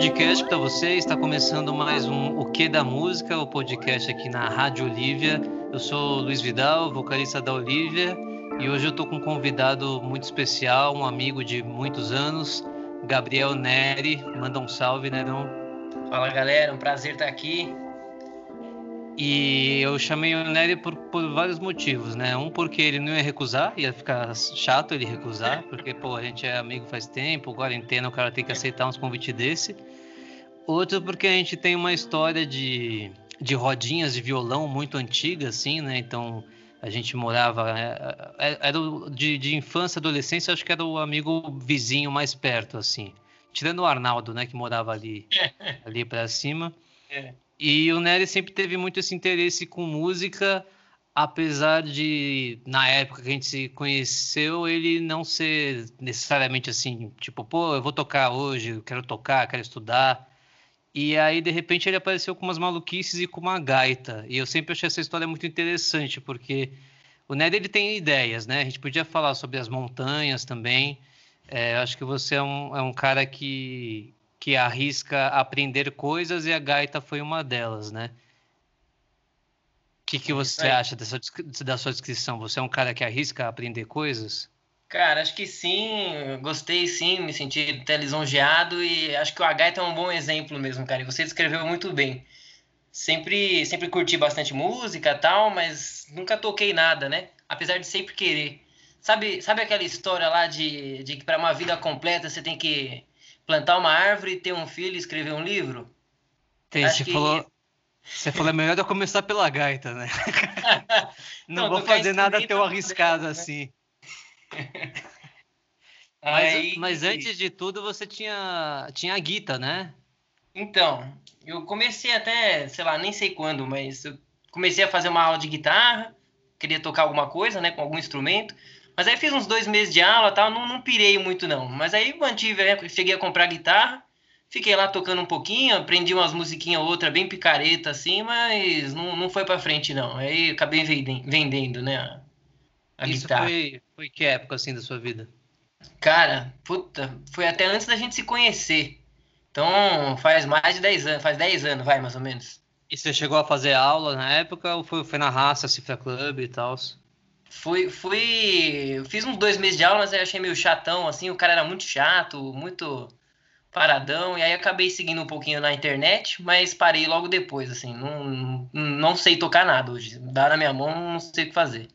podcast para você. Está começando mais um O Que da Música, o podcast aqui na Rádio Olivia. Eu sou Luiz Vidal, vocalista da Olivia, e hoje eu estou com um convidado muito especial, um amigo de muitos anos, Gabriel Neri. Manda um salve, Nerão. Fala galera, um prazer estar aqui. E eu chamei o Nery por, por, vários motivos, né? Um porque ele não ia recusar, ia ficar chato ele recusar, porque, pô, a gente é amigo faz tempo, quarentena, o cara tem que aceitar uns convites desse. Outro porque a gente tem uma história de, de rodinhas de violão muito antiga, assim, né? Então, a gente morava... É, é, era de, de infância, adolescência, acho que era o amigo vizinho mais perto, assim. Tirando o Arnaldo, né? Que morava ali, ali pra cima. É. E o Nery sempre teve muito esse interesse com música, apesar de, na época que a gente se conheceu, ele não ser necessariamente assim, tipo, pô, eu vou tocar hoje, eu quero tocar, quero estudar. E aí, de repente, ele apareceu com umas maluquices e com uma gaita. E eu sempre achei essa história muito interessante, porque o Nery ele tem ideias, né? A gente podia falar sobre as montanhas também. É, acho que você é um, é um cara que, que arrisca aprender coisas e a gaita foi uma delas, né? O que, que você acha dessa, da sua descrição? Você é um cara que arrisca aprender coisas? Cara, acho que sim, gostei sim, me senti até lisonjeado e acho que o gaita é um bom exemplo mesmo, cara. E você descreveu muito bem. Sempre, sempre curti bastante música tal, mas nunca toquei nada, né? Apesar de sempre querer. Sabe, sabe aquela história lá de, de que para uma vida completa você tem que plantar uma árvore, ter um filho e escrever um livro? Tem, você que... falou. Você falou, é melhor eu começar pela gaita, né? Não, Não vou fazer nada tão arriscado né? assim. mas, Aí... mas antes de tudo, você tinha, tinha a guita, né? Então, eu comecei até, sei lá, nem sei quando, mas eu comecei a fazer uma aula de guitarra, queria tocar alguma coisa, né, com algum instrumento. Mas aí fiz uns dois meses de aula tal, não, não pirei muito não. Mas aí mantive, né? cheguei a comprar guitarra, fiquei lá tocando um pouquinho, aprendi umas musiquinhas outra bem picareta assim, mas não, não foi para frente não. Aí acabei vendendo, né? A, a Isso guitarra. Foi, foi que época assim da sua vida? Cara, puta, foi até antes da gente se conhecer. Então faz mais de 10 anos, faz 10 anos, vai mais ou menos. E você chegou a fazer aula na época ou foi, foi na raça, Cifra Club e tal? Fui, fui. Fiz uns dois meses de aula, mas aí achei meio chatão, assim. O cara era muito chato, muito paradão. E aí acabei seguindo um pouquinho na internet, mas parei logo depois, assim. Não, não sei tocar nada hoje. Dá na minha mão, não sei o que fazer.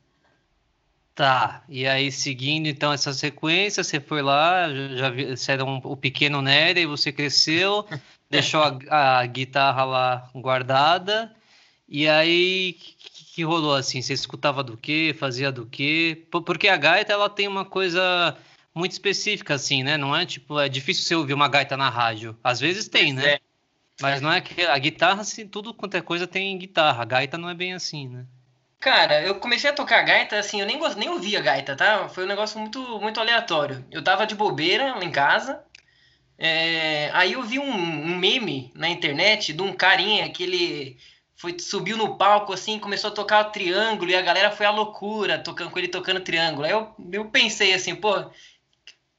Tá, e aí seguindo então essa sequência, você foi lá, já vi, você era um, o pequeno Nery, e você cresceu, deixou a, a guitarra lá guardada, e aí que rolou assim? Você escutava do que? Fazia do que? Porque a gaita ela tem uma coisa muito específica assim, né? Não é tipo, é difícil você ouvir uma gaita na rádio. Às vezes tem, né? É. Mas não é que a guitarra, assim, tudo quanto é coisa tem guitarra. A gaita não é bem assim, né? Cara, eu comecei a tocar gaita, assim, eu nem, gost... nem ouvia gaita, tá? Foi um negócio muito, muito aleatório. Eu tava de bobeira lá em casa, é... aí eu vi um, um, meme na internet de um carinha que ele foi subiu no palco assim, começou a tocar o triângulo e a galera foi à loucura tocando com ele tocando triângulo. Aí eu, eu pensei assim, pô,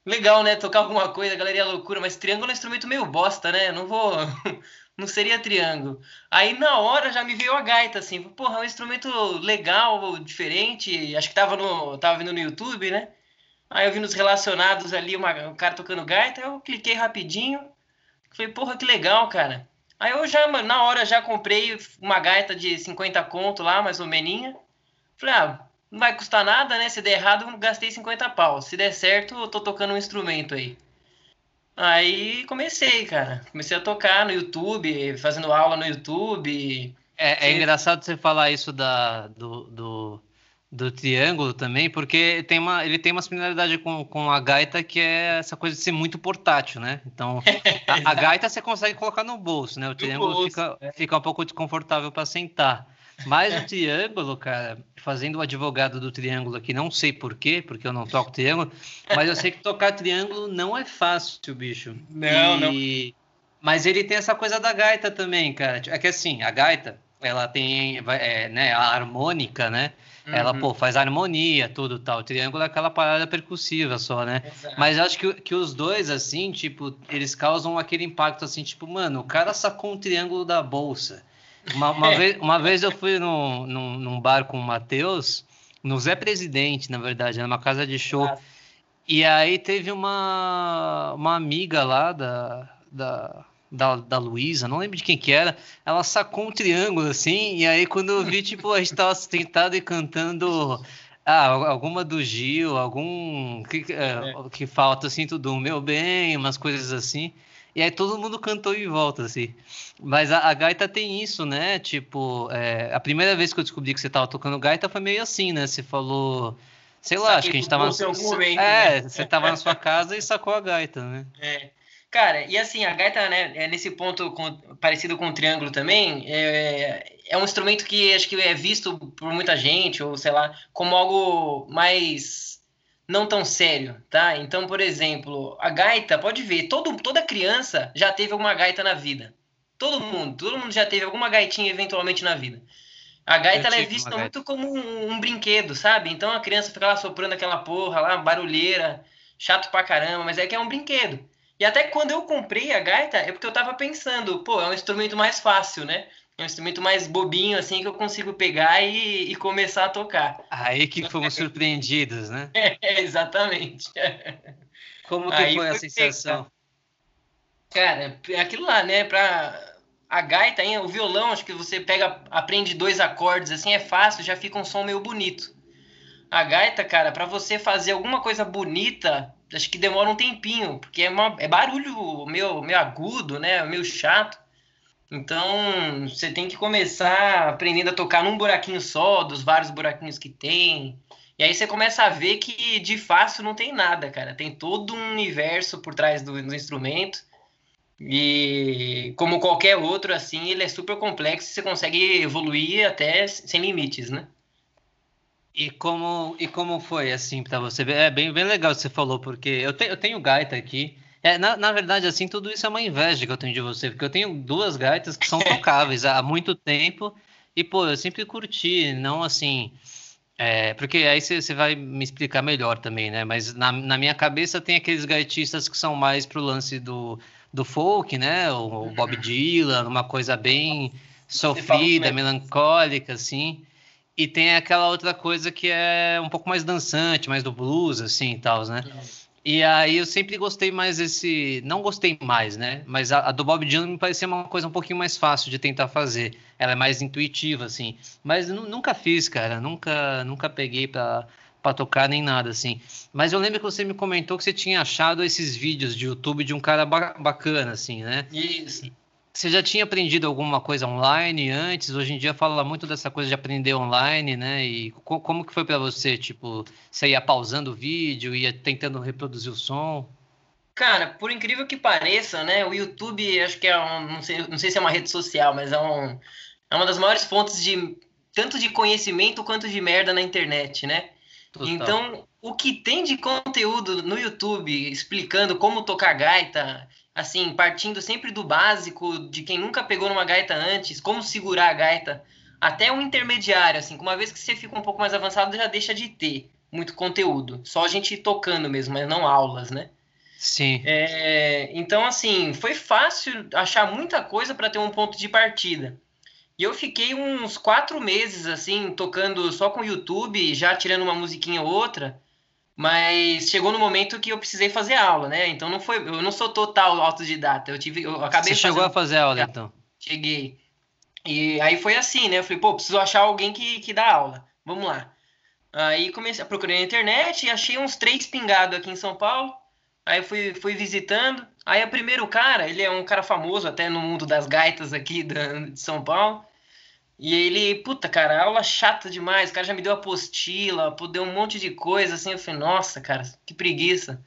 legal, né, tocar alguma coisa, a galera ia à loucura, mas triângulo é um instrumento meio bosta, né? Não vou não seria triângulo. Aí na hora já me veio a gaita assim, porra, é um instrumento legal, diferente, acho que tava no tava vendo no YouTube, né? Aí eu vi nos relacionados ali uma, um cara tocando gaita, eu cliquei rapidinho. Falei, porra, que legal, cara. Aí eu já, na hora, já comprei uma gaita de 50 conto lá, mais ou menos. Falei, ah, não vai custar nada, né? Se der errado, eu gastei 50 pau. Se der certo, eu tô tocando um instrumento aí. Aí comecei, cara. Comecei a tocar no YouTube, fazendo aula no YouTube. É, é engraçado você falar isso da, do, do do triângulo também, porque tem uma, ele tem uma similaridade com, com a gaita que é essa coisa de ser muito portátil, né? Então, a, a gaita você consegue colocar no bolso, né? O triângulo bolso, fica, é. fica um pouco desconfortável para sentar. Mas o triângulo, cara, fazendo o advogado do triângulo aqui, não sei porquê, porque eu não toco triângulo, mas eu sei que tocar triângulo não é fácil, bicho. Não, e... não. Mas ele tem essa coisa da gaita também, cara. É que assim, a gaita, ela tem, é, né, a harmônica, né? Uhum. Ela, pô, faz harmonia, tudo tal. O triângulo é aquela parada percussiva só, né? Exato. Mas acho que, que os dois, assim, tipo, eles causam aquele impacto, assim, tipo, mano, o cara sacou um triângulo da bolsa. Uma, uma, vez, uma vez eu fui num, num, num bar com o Matheus, no Zé Presidente, na verdade, numa casa de show. Nossa. E aí teve uma, uma amiga lá da, da, da, da Luísa, não lembro de quem que era, ela sacou um triângulo assim, e aí quando eu vi, tipo, a gente tava sentado e cantando ah, alguma do Gil, algum que, é. que falta, assim, tudo, meu bem, umas coisas assim. E aí todo mundo cantou em volta, assim. Mas a, a gaita tem isso, né? Tipo, é, a primeira vez que eu descobri que você tava tocando gaita foi meio assim, né? Você falou. Sei lá, acho que a gente tava. Momento, é, né? você tava na sua casa e sacou a gaita, né? É. Cara, e assim, a gaita, né, é nesse ponto com, parecido com o triângulo também, é, é um instrumento que acho que é visto por muita gente, ou sei lá, como algo mais não tão sério, tá? Então, por exemplo, a gaita, pode ver, todo, toda criança já teve alguma gaita na vida. Todo mundo, todo mundo já teve alguma gaitinha eventualmente na vida. A gaita é vista muito como um, um, brinquedo, sabe? Então a criança fica lá soprando aquela porra lá, barulheira, chato pra caramba, mas é que é um brinquedo. E até quando eu comprei a gaita, é porque eu tava pensando, pô, é um instrumento mais fácil, né? É um instrumento mais bobinho, assim, que eu consigo pegar e, e começar a tocar. Aí que fomos surpreendidos, né? É, exatamente. Como que Aí foi a sensação? Cara, é aquilo lá, né? Pra a gaita, hein? o violão, acho que você pega, aprende dois acordes, assim, é fácil, já fica um som meio bonito. A gaita, cara, para você fazer alguma coisa bonita, acho que demora um tempinho, porque é, uma, é barulho meio, meio agudo, né? Meio chato. Então, você tem que começar aprendendo a tocar num buraquinho só, dos vários buraquinhos que tem. E aí você começa a ver que de fácil não tem nada, cara. Tem todo um universo por trás do, do instrumento. E como qualquer outro, assim, ele é super complexo e você consegue evoluir até sem limites, né? E como, e como foi, assim, para você? É bem, bem legal que você falou, porque eu, te, eu tenho gaita aqui. É, na, na verdade, assim, tudo isso é uma inveja que eu tenho de você, porque eu tenho duas gaitas que são tocáveis há muito tempo. E, pô, eu sempre curti, não assim. É, porque aí você vai me explicar melhor também, né? Mas na, na minha cabeça tem aqueles gaitistas que são mais pro lance do, do folk, né? O, o Bob Dylan, uma coisa bem sofrida, melancólica, assim. E tem aquela outra coisa que é um pouco mais dançante, mais do blues, assim e tal, né? E aí eu sempre gostei mais desse. Não gostei mais, né? Mas a, a, do Bob Dylan me parecia uma coisa um pouquinho mais fácil de tentar fazer. Ela é mais intuitiva, assim. Mas nunca fiz, cara. Nunca, nunca peguei pra, pra tocar nem nada, assim. Mas eu lembro que você me comentou que você tinha achado esses vídeos de YouTube de um cara ba bacana, assim, né? Isso. Você já tinha aprendido alguma coisa online antes? Hoje em dia fala muito dessa coisa de aprender online, né? E co como que foi para você? Tipo, você ia pausando o vídeo, ia tentando reproduzir o som? Cara, por incrível que pareça, né? O YouTube, acho que é um, não sei, não sei se é uma rede social, mas é, um, é uma das maiores fontes de tanto de conhecimento quanto de merda na internet, né? Total. Então, o que tem de conteúdo no YouTube explicando como tocar gaita, assim, partindo sempre do básico, de quem nunca pegou numa gaita antes, como segurar a gaita, até um intermediário, assim, uma vez que você fica um pouco mais avançado, já deixa de ter muito conteúdo. Só a gente tocando mesmo, mas não aulas, né? Sim. É, então, assim, foi fácil achar muita coisa para ter um ponto de partida. E eu fiquei uns quatro meses, assim, tocando só com o YouTube, já tirando uma musiquinha ou outra, mas chegou no momento que eu precisei fazer aula, né? Então não foi, eu não sou total autodidata. Eu tive, eu acabei Você chegou a fazer aula então? Cheguei. E aí foi assim, né? Eu falei, pô, preciso achar alguém que, que dá aula. Vamos lá. Aí comecei a procurar na internet e achei uns três pingados aqui em São Paulo. Aí fui, fui visitando. Aí o primeiro cara, ele é um cara famoso até no mundo das gaitas aqui de São Paulo. E ele, puta, cara, aula chata demais. O cara já me deu apostila, deu um monte de coisa, assim. Eu falei, nossa, cara, que preguiça.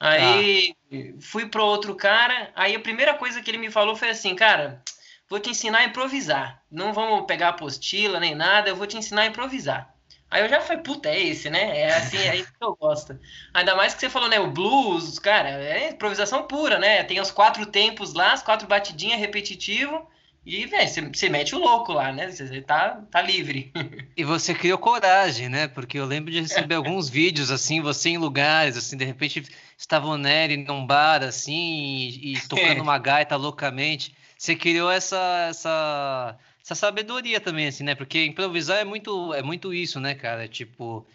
Aí ah. fui pro outro cara. Aí a primeira coisa que ele me falou foi assim, cara, vou te ensinar a improvisar. Não vamos pegar apostila nem nada, eu vou te ensinar a improvisar. Aí eu já falei, puta, é esse, né? É assim, é isso que eu gosto. Ainda mais que você falou, né? O blues, cara, é improvisação pura, né? Tem os quatro tempos lá, as quatro batidinhas repetitivo E, velho, você mete o louco lá, né? Você tá, tá livre. E você criou coragem, né? Porque eu lembro de receber alguns vídeos, assim, você em lugares, assim, de repente estava o Nery num bar, assim, e, e tocando uma gaita loucamente. Você criou essa, essa, essa sabedoria também, assim, né? Porque improvisar é muito, é muito isso, né, cara? Tipo,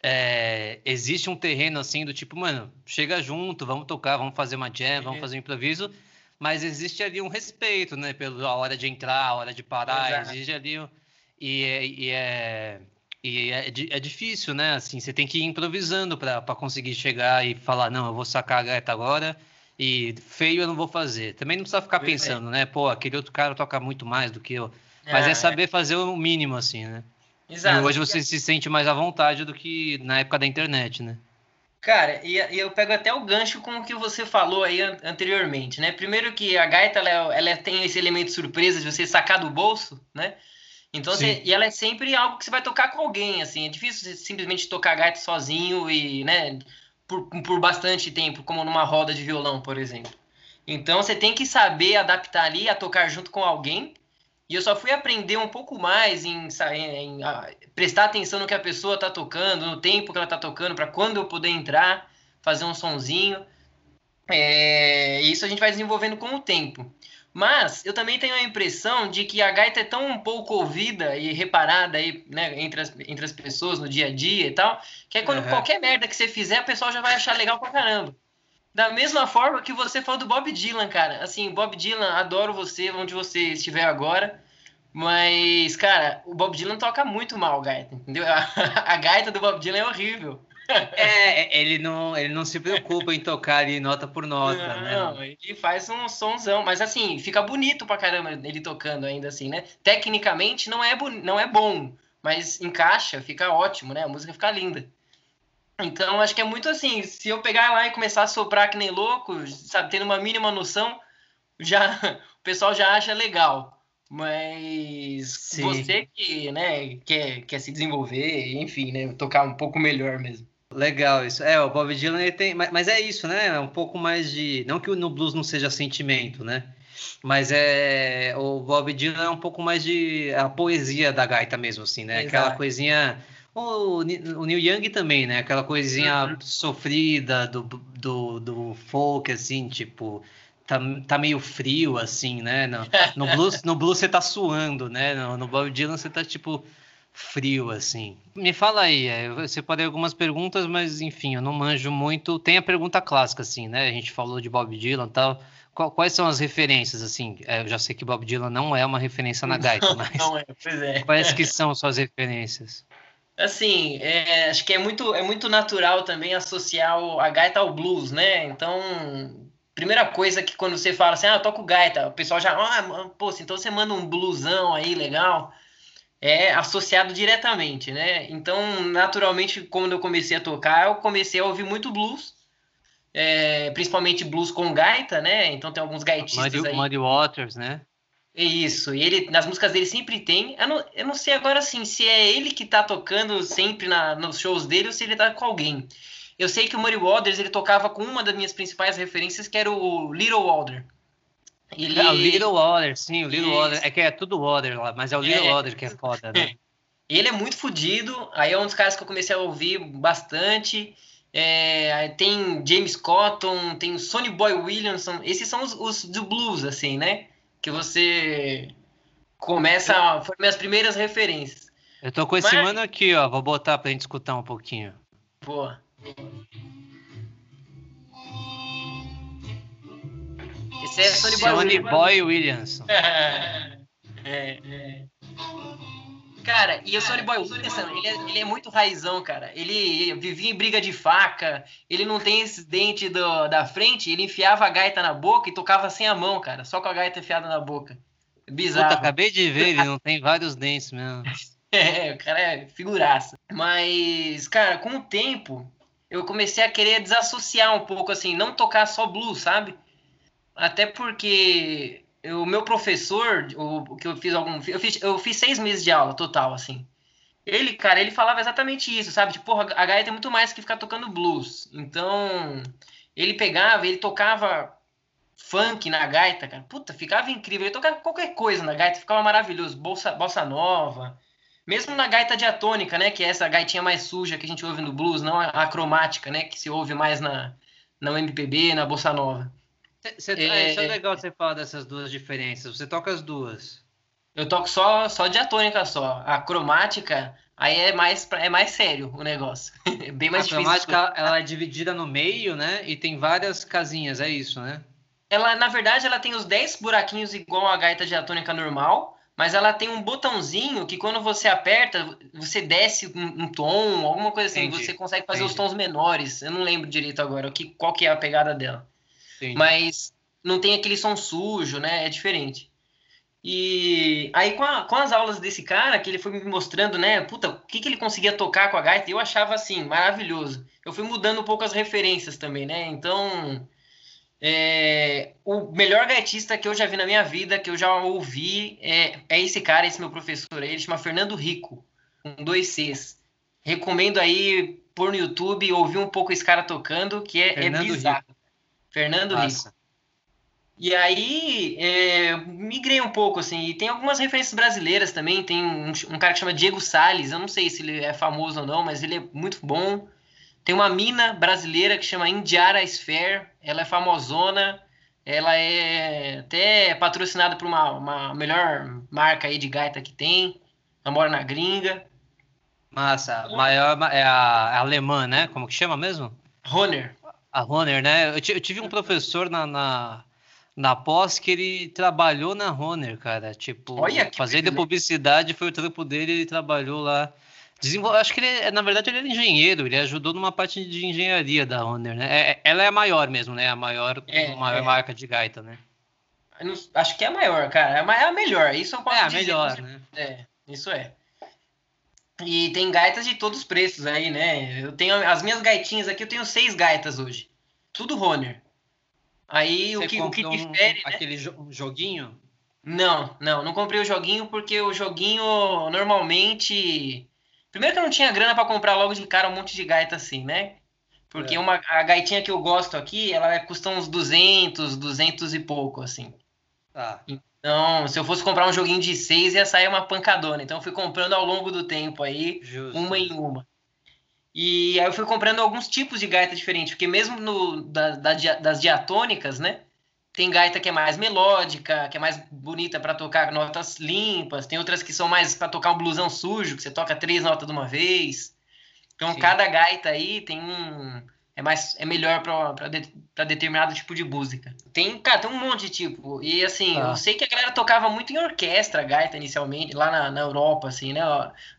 é, existe um terreno, assim, do tipo, mano, chega junto, vamos tocar, vamos fazer uma jam, vamos uhum. fazer um improviso mas existe ali um respeito, né? Pela hora de entrar, a hora de parar, Exato. existe ali. E, é, e, é, e é, é, difícil, né? Assim, você tem que ir improvisando para conseguir chegar e falar: não, eu vou sacar a gaita agora e feio eu não vou fazer. Também não precisa ficar pensando, né? Pô, aquele outro cara toca muito mais do que eu. Mas é, é saber fazer o mínimo, assim, né? Exato. E hoje você se sente mais à vontade do que na época da internet, né? Cara, e, e, eu pego até o gancho com o que você falou aí an anteriormente, né? Primeiro que a gaita, ela, ela, tem esse elemento surpresa de você sacar do bolso, né? Então, você, e ela é sempre algo que você vai tocar com alguém, assim. É difícil você simplesmente tocar a gaita sozinho e, né, por, por bastante tempo, como numa roda de violão, por exemplo. Então, você tem que saber adaptar ali a tocar junto com alguém e eu só fui aprender um pouco mais em, em, em prestar atenção no que a pessoa está tocando, no tempo que ela está tocando, para quando eu poder entrar, fazer um sonzinho. É, isso a gente vai desenvolvendo com o tempo. Mas eu também tenho a impressão de que a gaita é tão pouco ouvida e reparada aí, né, entre, as, entre as pessoas no dia a dia e tal, que é quando uhum. qualquer merda que você fizer, o pessoal já vai achar legal pra caramba. Da mesma forma que você falou do Bob Dylan, cara. Assim, Bob Dylan, adoro você, onde você estiver agora. Mas, cara, o Bob Dylan toca muito mal gaita, entendeu? A, a gaita do Bob Dylan é horrível. É, ele não, ele não se preocupa em tocar ali nota por nota, não, né? Não, ele faz um sonzão, mas assim, fica bonito pra caramba ele tocando ainda assim, né? Tecnicamente não é, não é bom, mas encaixa, fica ótimo, né? A música fica linda. Então, acho que é muito assim, se eu pegar lá e começar a soprar que nem louco, sabe, tendo uma mínima noção, já o pessoal já acha legal. Mas Sim. você que, né, quer, quer se desenvolver, enfim, né, tocar um pouco melhor mesmo. Legal isso. É, o Bob Dylan ele tem, mas, mas é isso, né? É um pouco mais de, não que no blues não seja sentimento, né? Mas é o Bob Dylan é um pouco mais de a poesia da gaita mesmo, assim, né? Exato. Aquela coisinha o, o Neil Young também, né? Aquela coisinha uhum. sofrida do, do, do folk, assim, tipo, tá, tá meio frio, assim, né? No, no, blues, no blues você tá suando, né? No, no Bob Dylan você tá, tipo, frio, assim. Me fala aí, é, eu separei algumas perguntas, mas, enfim, eu não manjo muito. Tem a pergunta clássica, assim, né? A gente falou de Bob Dylan e tal. Quais são as referências, assim? É, eu já sei que Bob Dylan não é uma referência na gaita, mas... Não é, pois é. Quais que são suas referências? Assim, é, acho que é muito, é muito natural também associar o, a gaita ao blues, né? Então, primeira coisa que quando você fala assim, ah, eu toco gaita, o pessoal já, ah, pô, então você manda um bluesão aí, legal, é associado diretamente, né? Então, naturalmente, quando eu comecei a tocar, eu comecei a ouvir muito blues, é, principalmente blues com gaita, né? Então tem alguns gaitistas Muddy, aí. Muddy Waters, né? Isso, e ele, nas músicas dele sempre tem. Eu não, eu não sei agora assim se é ele que tá tocando sempre na, nos shows dele ou se ele tá com alguém. Eu sei que o Muddy Waters ele tocava com uma das minhas principais referências, que era o Little Walder. Ele... Ah, o Little Water, sim, o Little Water. É que é tudo Water lá, mas é o Little é... Water que é foda, né? Ele é muito fodido, aí é um dos caras que eu comecei a ouvir bastante. É, tem James Cotton, tem o Sonny Boy Williamson, esses são os, os do blues, assim, né? Que você começa. Foram minhas primeiras referências. Eu tô com esse Mas... mano aqui, ó. Vou botar pra gente escutar um pouquinho. Boa. Esse é Sony Boy, Sony Boy Williamson. é, é. Cara, e o Sony Boy Williamson, ele é, ele é muito raizão, cara. Ele vivia em briga de faca, ele não tem esses dentes do, da frente, ele enfiava a gaita na boca e tocava sem a mão, cara, só com a gaita enfiada na boca. Bizarro. Puta, acabei de ver, ele não tem vários dentes mesmo. é, o cara é figuraça. Mas, cara, com o tempo, eu comecei a querer desassociar um pouco, assim, não tocar só blues, sabe? Até porque o meu professor, o, que eu fiz algum. Eu fiz, eu fiz seis meses de aula total, assim. Ele, cara, ele falava exatamente isso, sabe? Tipo, porra, a gaita é muito mais que ficar tocando blues. Então, ele pegava, ele tocava funk na gaita, cara. Puta, ficava incrível. Ele tocava qualquer coisa na gaita, ficava maravilhoso. Bolsa, bossa nova. Mesmo na gaita diatônica, né? Que é essa gaitinha mais suja que a gente ouve no blues, não a, cromática, né? Que se ouve mais na, na MPB, na bossa nova. Cê, é, é, isso é legal você falar dessas duas diferenças. Você toca as duas. Eu toco só, só diatônica só. A cromática, aí é mais, é mais sério o negócio. É bem mais a difícil. A cromática, ela é dividida no meio, né? E tem várias casinhas, é isso, né? Ela, na verdade, ela tem os 10 buraquinhos igual a gaita diatônica normal, mas ela tem um botãozinho que quando você aperta, você desce um, um tom, alguma coisa assim, Entendi. você consegue fazer Entendi. os tons menores. Eu não lembro direito agora que, qual que é a pegada dela. Entendi. Mas não tem aquele som sujo, né? É diferente. E aí, com, a, com, as aulas desse cara, que ele foi me mostrando, né? Puta, o que, que ele conseguia tocar com a gaita, eu achava assim, maravilhoso. Eu fui mudando um pouco as referências também, né? Então, é, o melhor gaitista que eu já vi na minha vida, que eu já ouvi, é, é esse cara, esse meu professor aí, ele chama Fernando Rico, com dois Cs. Recomendo aí por no YouTube ouvir um pouco esse cara tocando, que é, é bizarro. Rico. Fernando Nossa. Rico. E aí, é, migrei um pouco, assim, e tem algumas referências brasileiras também, tem um, um, cara que chama Diego Salles, eu não sei se ele é famoso ou não, mas ele é muito bom. Tem uma mina brasileira que chama Indiara Sphere, ela é famosona, ela é até patrocinada por uma, uma melhor marca aí de gaita que tem, ela mora na gringa. Massa, maior é a, a alemã, né? Como que chama mesmo? Honor. A Honor, né? Eu, eu tive um professor na, na, na pós que ele trabalhou na Honor, cara. Tipo, fazendo publicidade foi o trampo dele, ele trabalhou lá. Desenvol... Acho que ele, na verdade, ele era engenheiro, ele ajudou numa parte de engenharia da Honor, né? É, é ela é a maior mesmo, né? A maior, é, maior é. marca de gaita, né? acho que é a maior, cara. É a melhor. Isso eu posso é a dizer, melhor, né? É, isso é. E tem gaitas de todos os preços aí, né? Eu tenho as minhas gaitinhas aqui, eu tenho seis gaitas hoje. Tudo Roner. Aí Você o que, o que difere. Um, né? Aquele joguinho? Não, não, não comprei o joguinho porque o joguinho normalmente. Primeiro que eu não tinha grana para comprar logo de cara um monte de gaita assim, né? Porque é. uma, a gaitinha que eu gosto aqui, ela custa uns 200, 200 e pouco, assim. Tá. Então, se eu fosse comprar um joguinho de seis, ia sair uma pancadona. Então, eu fui comprando ao longo do tempo aí, Justo. uma em uma. E aí eu fui comprando alguns tipos de gaita diferentes, porque mesmo no, da, da, das diatônicas, né? Tem gaita que é mais melódica, que é mais bonita para tocar notas limpas, tem outras que são mais para tocar um blusão sujo, que você toca três notas de uma vez. Então, Sim. cada gaita aí tem um. É, mais, é melhor para de, determinado tipo de música. Tem, cara, tem um monte de tipo. E assim, ah. eu sei que a galera tocava muito em orquestra gaita inicialmente, lá na, na Europa, assim, né?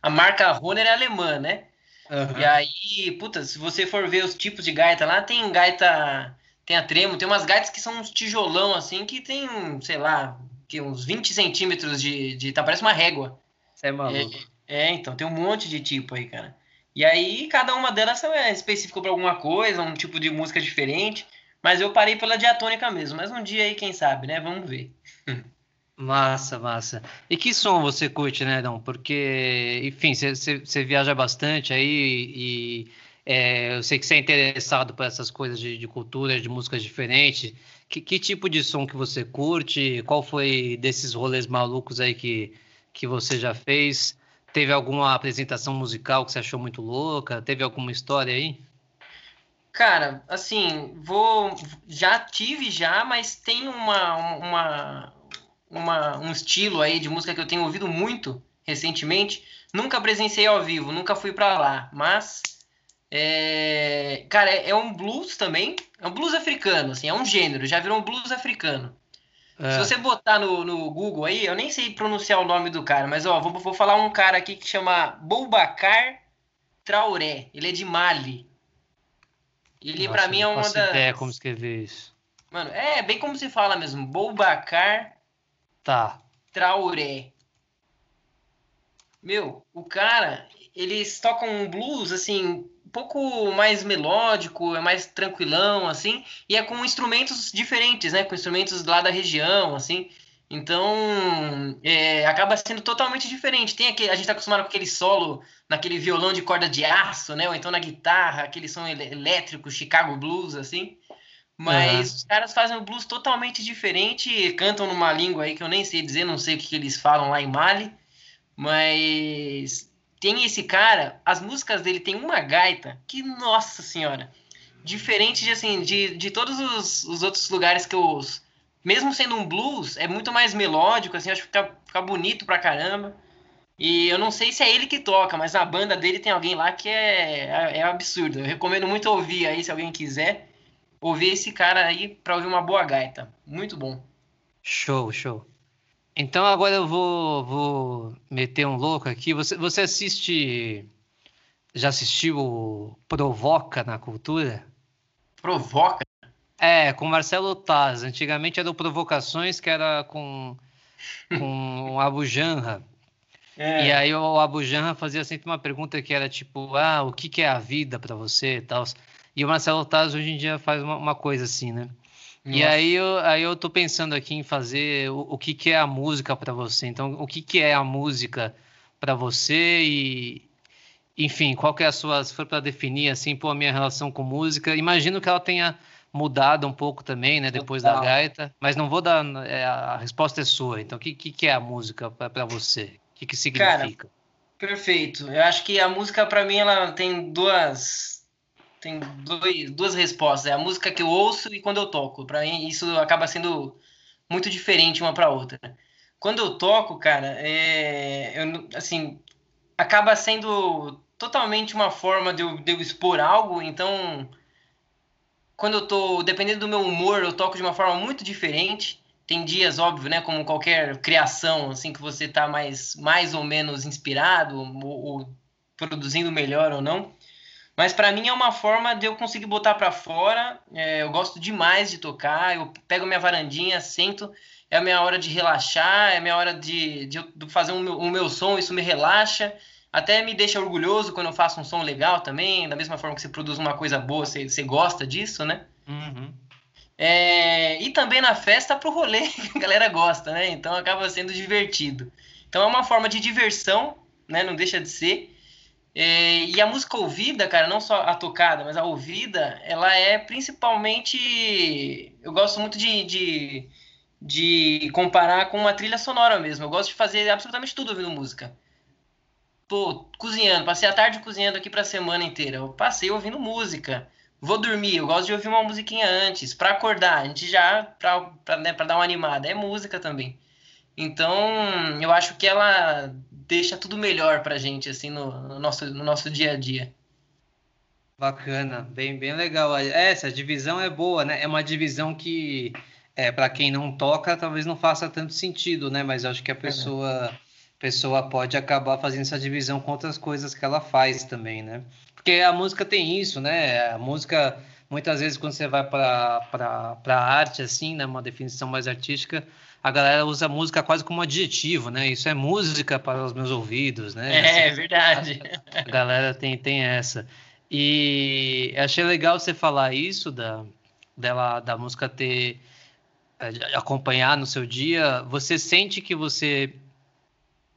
A marca Roner é alemã, né? Uhum. E aí, puta, se você for ver os tipos de gaita lá, tem gaita, tem a tremo, tem umas gaitas que são uns tijolão assim, que tem, sei lá, que uns 20 centímetros de, de. Tá, parece uma régua. Você é maluco. É, é, então, tem um monte de tipo aí, cara. E aí, cada uma delas é específico para alguma coisa, um tipo de música diferente. Mas eu parei pela diatônica mesmo. Mas um dia aí, quem sabe, né? Vamos ver. Massa, massa. E que som você curte, né, Dom? Porque, enfim, você viaja bastante aí e é, eu sei que você é interessado por essas coisas de, de cultura, de músicas diferentes. Que, que, tipo de som que você curte? Qual foi desses rolês malucos aí que, que você já fez? Teve alguma apresentação musical que você achou muito louca? Teve alguma história aí? Cara, assim, vou. Já tive já, mas tem uma, uma, uma, um estilo aí de música que eu tenho ouvido muito recentemente. Nunca presenciei ao vivo, nunca fui para lá, mas é, cara, é, é, um blues também, é um blues africano, assim, é um gênero, já virou um blues africano. É. Se você botar no, no Google aí, eu nem sei pronunciar o nome do cara, mas ó, vou, vou falar um cara aqui que chama Boubacar Traoré, ele é de Mali. Ele para mim é uma das. Ideia como escrever isso. Mano, é bem como se fala mesmo, Boubacar Tá. Traoré. Meu, o cara, eles tocam um blues, assim, um pouco mais melódico, é mais tranquilão, assim, e é com instrumentos diferentes, né? Com instrumentos lá da região, assim. Então, é, acaba sendo totalmente diferente. Tem aquele, a gente está acostumado com aquele solo naquele violão de corda de aço, né? Ou então na guitarra, aquele som elétrico, Chicago Blues, assim. Mas Aham. os caras fazem um blues totalmente diferente, cantam numa língua aí que eu nem sei dizer, não sei o que, que eles falam lá em Mali, mas tem esse cara, as músicas dele tem uma gaita que, nossa senhora, diferente de assim, de, de todos os, os outros lugares que eu ouço. Mesmo sendo um blues, é muito mais melódico, assim, acho que fica, fica bonito pra caramba. E eu não sei se é ele que toca, mas na banda dele tem alguém lá que é, é, é absurdo. Eu recomendo muito ouvir aí, se alguém quiser, ouvir esse cara aí pra ouvir uma boa gaita. Muito bom. Show, show. Então agora eu vou, vou meter um louco aqui. Você, você assiste. Já assistiu o Provoca na Cultura? Provoca. É, com Marcelo Taz. Antigamente era o Provocações, que era com, com o Abu Janra. É, E aí o Abu Janra fazia sempre uma pergunta que era tipo, ah, o que que é a vida pra você e tal. E o Marcelo Taz hoje em dia faz uma, uma coisa assim, né? E nossa. aí eu, aí eu tô pensando aqui em fazer o, o que que é a música pra você. Então, o que que é a música pra você e, enfim, qual que é a sua, se for pra definir assim, pô, a minha relação com música, imagino que ela tenha mudado um pouco também, né, depois da Total. gaita, mas não vou dar, é, a resposta é sua. Então, o que que que é a música pra você? O que que Cara, significa? Perfeito. Eu acho que a música, pra mim, ela tem duas. Tem dois, duas respostas. É a música que eu ouço e quando eu toco. Pra mim, isso acaba sendo muito diferente uma pra outra. Quando eu toco, cara, é, eu assim, acaba sendo totalmente uma forma de eu, de eu expor algo. Então, quando eu tô, dependendo do meu humor, eu toco de uma forma muito diferente. Tem dias, óbvio, né, como qualquer criação, assim, que você tá mais, mais ou menos inspirado, ou, ou produzindo melhor ou não. Mas pra mim é uma forma de eu conseguir botar pra fora. É, eu gosto demais de tocar. Eu pego minha varandinha, sento. É a minha hora de relaxar, é a minha hora de, de, de fazer o meu, o meu som, isso me relaxa. Até me deixa orgulhoso quando eu faço um som legal também. Da mesma forma que você produz uma coisa boa, você, você gosta disso, né? Uhum. É, e também na festa pro rolê, que a galera gosta, né? Então acaba sendo divertido. Então é uma forma de diversão, né? Não deixa de ser. É, e a música ouvida, cara, não só a tocada, mas a ouvida, ela é principalmente. Eu gosto muito de, de, de comparar com uma trilha sonora mesmo. Eu gosto de fazer absolutamente tudo ouvindo música. Pô, cozinhando, passei a tarde cozinhando aqui pra semana inteira. Eu passei ouvindo música. Vou dormir, eu gosto de ouvir uma musiquinha antes. Pra acordar, a gente já, pra, pra, né, pra dar uma animada, é música também. Então, eu acho que ela deixa tudo melhor pra gente, assim, no, no nosso, no nosso dia a dia. Bacana, bem, bem legal. É, Essa divisão é boa, né? É uma divisão que, é, para quem não toca, talvez não faça tanto sentido, né? Mas acho que a pessoa, pessoa pode acabar fazendo essa divisão com outras coisas que ela faz também, né? Porque a música tem isso, né? A música, muitas vezes, quando você vai para para arte, assim, né? Uma definição mais artística, a galera usa a música quase como adjetivo, né? Isso é música para os meus ouvidos, né? É, é verdade. A galera tem, tem essa. E achei legal você falar isso da, dela, da música ter é, acompanhar no seu dia. Você sente que você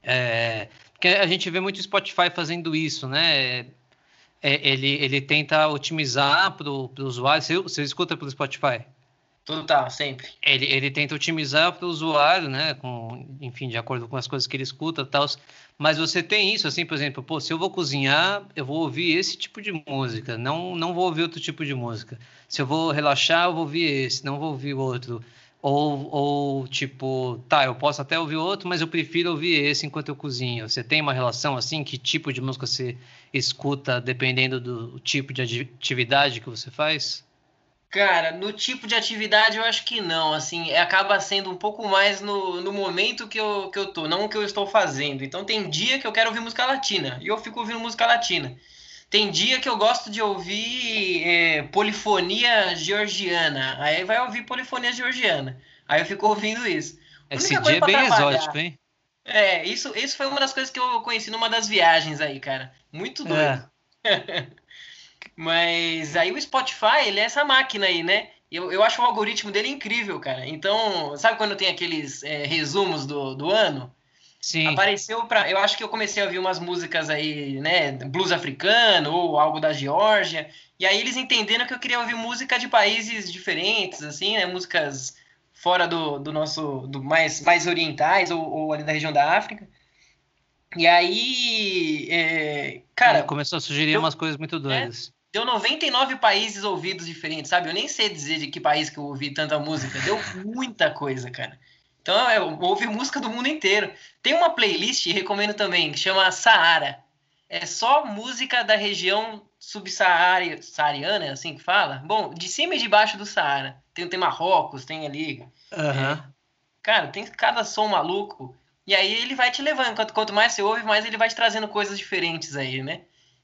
é, porque a gente vê muito Spotify fazendo isso, né? É, ele, ele tenta otimizar para o usuário. Você, você escuta pelo Spotify? Total, sempre. Ele, ele tenta otimizar para o usuário, né? Com, enfim, de acordo com as coisas que ele escuta tal. Mas você tem isso, assim, por exemplo, pô, se eu vou cozinhar, eu vou ouvir esse tipo de música, não, não vou ouvir outro tipo de música. Se eu vou relaxar, eu vou ouvir esse, não vou ouvir outro. Ou, ou tipo, tá, eu posso até ouvir outro, mas eu prefiro ouvir esse enquanto eu cozinho. Você tem uma relação assim? Que tipo de música você escuta dependendo do tipo de atividade que você faz? Cara, no tipo de atividade eu acho que não, assim, é, acaba sendo um pouco mais no, no momento que eu, que eu tô, não o que eu estou fazendo. Então tem dia que eu quero ouvir música latina, e eu fico ouvindo música latina. Tem dia que eu gosto de ouvir é, polifonia georgiana, aí vai ouvir polifonia georgiana. Aí eu fico ouvindo isso. A Esse dia é bem trabalhar- exótico, hein? É, isso, isso foi uma das coisas que eu conheci numa das viagens aí, cara. Muito doido. É. Mas aí o Spotify, ele é essa máquina aí, né? Eu, eu acho o algoritmo dele incrível, cara. Então, sabe quando tem aqueles é, resumos do, do ano? Sim. Apareceu para, eu acho que eu comecei a ouvir umas músicas aí, né, blues africano ou algo da Geórgia, e aí eles entenderam que eu queria ouvir música de países diferentes, assim, né, músicas fora do, do nosso, do mais, mais orientais ou, ou ali da região da África. E aí, é, cara... Começou a sugerir umas coisas muito doidas. É, deu 99 países ouvidos diferentes, sabe? Eu nem sei dizer de que país que eu ouvi tanta música. Deu muita coisa, cara. Então eu ouvi música do mundo inteiro. Tem uma playlist, recomendo também, que chama Saara. É só música da região subsaariana, é assim que fala? Bom, de cima e de baixo do Saara. Tem, tem Marrocos, tem ali. Uhum. É, cara, tem cada som maluco. E aí ele vai te levando. Quanto, quanto mais você ouve, mais ele vai te trazendo coisas diferentes aí, né?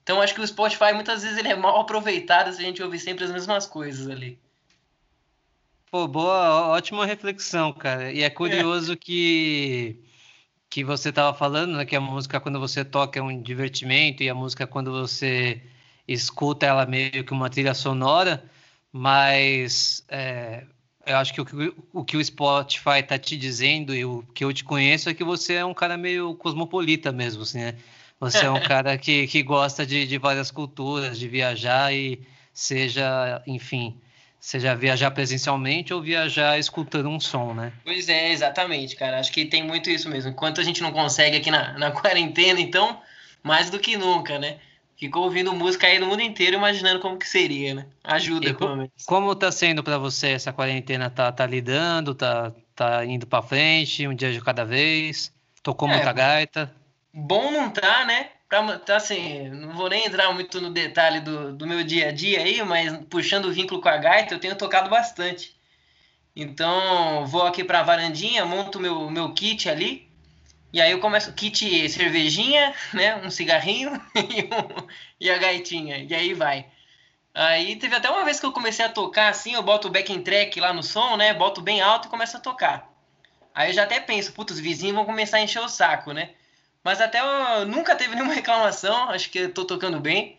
Então acho que o Spotify muitas vezes ele é mal aproveitado se a gente ouvir sempre as mesmas coisas ali. Pô, boa, ótima reflexão, cara. E é curioso é. que que você estava falando, né, que a música quando você toca é um divertimento e a música quando você escuta ela meio que uma trilha sonora, mas é, eu acho que o, o, que o Spotify está te dizendo e o que eu te conheço é que você é um cara meio cosmopolita mesmo, assim, né? Você é um cara que, que gosta de, de várias culturas, de viajar e seja, enfim, Seja viajar presencialmente ou viajar escutando um som, né? Pois é, exatamente, cara. Acho que tem muito isso mesmo. Enquanto a gente não consegue aqui na, na quarentena, então, mais do que nunca, né? Ficou ouvindo música aí no mundo inteiro, imaginando como que seria, né? Ajuda, e pelo menos. Como tá sendo para você essa quarentena? Tá, tá lidando? Tá, tá indo para frente, um dia de cada vez? Tocou é, muita gaita? Bom não tá, né? pra, tá assim, não vou nem entrar muito no detalhe do, do meu dia a dia aí, mas puxando o vínculo com a gaita, eu tenho tocado bastante. Então, vou aqui para a varandinha, monto meu meu kit ali, e aí eu começo kit cervejinha, né, um cigarrinho e, um, e a gaitinha, e aí vai. Aí teve até uma vez que eu comecei a tocar assim, eu boto o backing track lá no som, né, boto bem alto e começo a tocar. Aí eu já até penso, putz, os vizinhos vão começar a encher o saco, né? Mas até eu, nunca teve nenhuma reclamação, acho que eu tô tocando bem.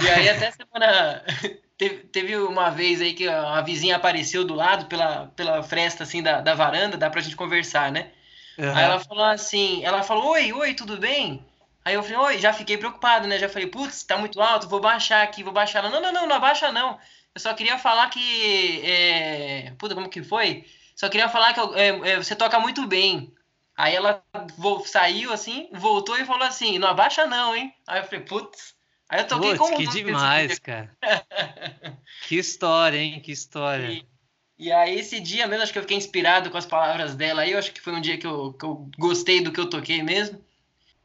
E aí até semana teve, teve uma vez aí que a vizinha apareceu do lado pela, pela fresta assim da, da varanda, dá pra gente conversar, né? Uhum. Aí ela falou assim, ela falou, oi, oi, tudo bem? Aí eu falei, oi, já fiquei preocupado, né? Já falei, putz, tá muito alto, vou baixar aqui, vou baixar. Ela, não, não, não, não abaixa não. Eu só queria falar que. É... Puta, como que foi? Só queria falar que eu, é, é, você toca muito bem. Aí ela saiu assim, voltou e falou assim: não abaixa não, hein? Aí eu falei, putz. Aí eu toquei com que demais, cara. que história, hein? Que história. E, e, aí esse dia mesmo, acho que eu fiquei inspirado com as palavras dela aí. Eu acho que foi um dia que eu, que eu gostei do que eu toquei mesmo.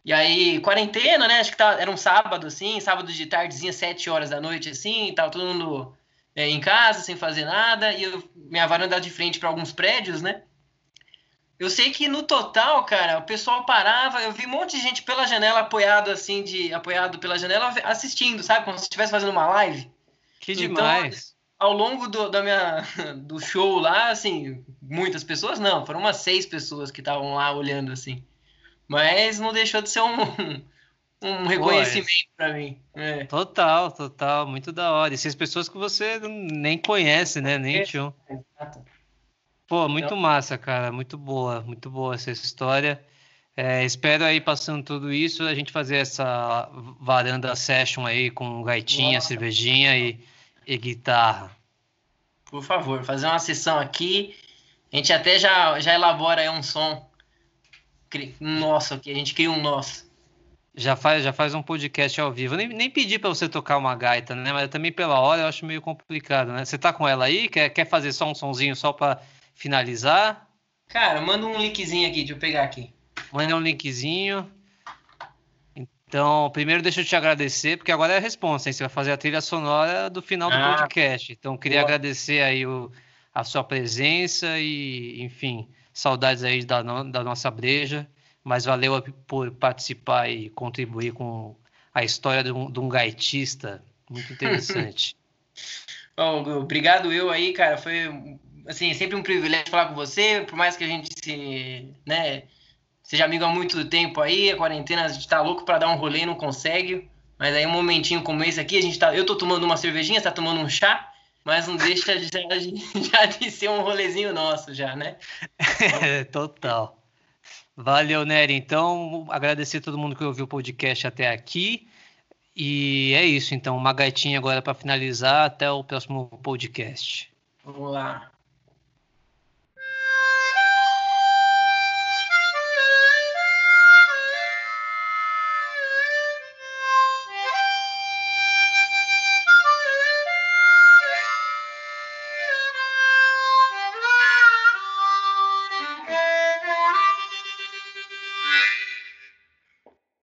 E aí, quarentena, né? Acho que tá, era um sábado, assim, sábado de tardezinha, sete horas da noite, assim, tava todo mundo é, em casa, sem fazer nada. E eu, minha varanda de frente para alguns prédios, né? Eu sei que no total, cara, o pessoal parava, eu vi um monte de gente pela janela apoiado assim de apoiado pela janela assistindo, sabe, como se estivesse fazendo uma live. Que então, demais. Ao longo do, da minha, do show lá, assim, muitas pessoas não, foram umas seis pessoas que estavam lá olhando assim. Mas não deixou de ser um, um reconhecimento para mim. É. Total, total, muito da hora. E seis pessoas que você nem conhece, né? Nem tinham. Exato. Pô, muito então... massa, cara. Muito boa, muito boa essa história. É, espero aí, passando tudo isso, a gente fazer essa varanda session aí com gaitinha, Nossa. cervejinha e, e guitarra. Por favor, fazer uma sessão aqui. A gente até já, já elabora aí um som nosso aqui, a gente cria um nosso. Já faz, já faz um podcast ao vivo. Nem, nem pedi para você tocar uma gaita, né? Mas também pela hora eu acho meio complicado, né? Você tá com ela aí? Quer, quer fazer só um sonzinho só para finalizar? Cara, manda um linkzinho aqui, deixa eu pegar aqui. Manda um linkzinho. Então, primeiro deixa eu te agradecer, porque agora é a resposta, hein? Você vai fazer a trilha sonora do final do ah, podcast. Então, queria boa. agradecer aí o, a sua presença e, enfim, saudades aí da, da nossa breja. Mas valeu por participar e contribuir com a história de um, de um gaitista. Muito interessante. Bom, obrigado eu aí, cara. Foi assim, é sempre um privilégio falar com você, por mais que a gente se, né, seja amigo há muito tempo aí, a quarentena a gente tá louco para dar um rolê e não consegue. Mas aí um momentinho como esse aqui, a gente tá, eu tô tomando uma cervejinha, você tá tomando um chá, mas não deixa já, já de ser um rolezinho nosso já, né? total. Valeu, Nery. Então, agradecer a todo mundo que ouviu o podcast até aqui. E é isso, então, uma gaitinha agora para finalizar. Até o próximo podcast. Vamos lá.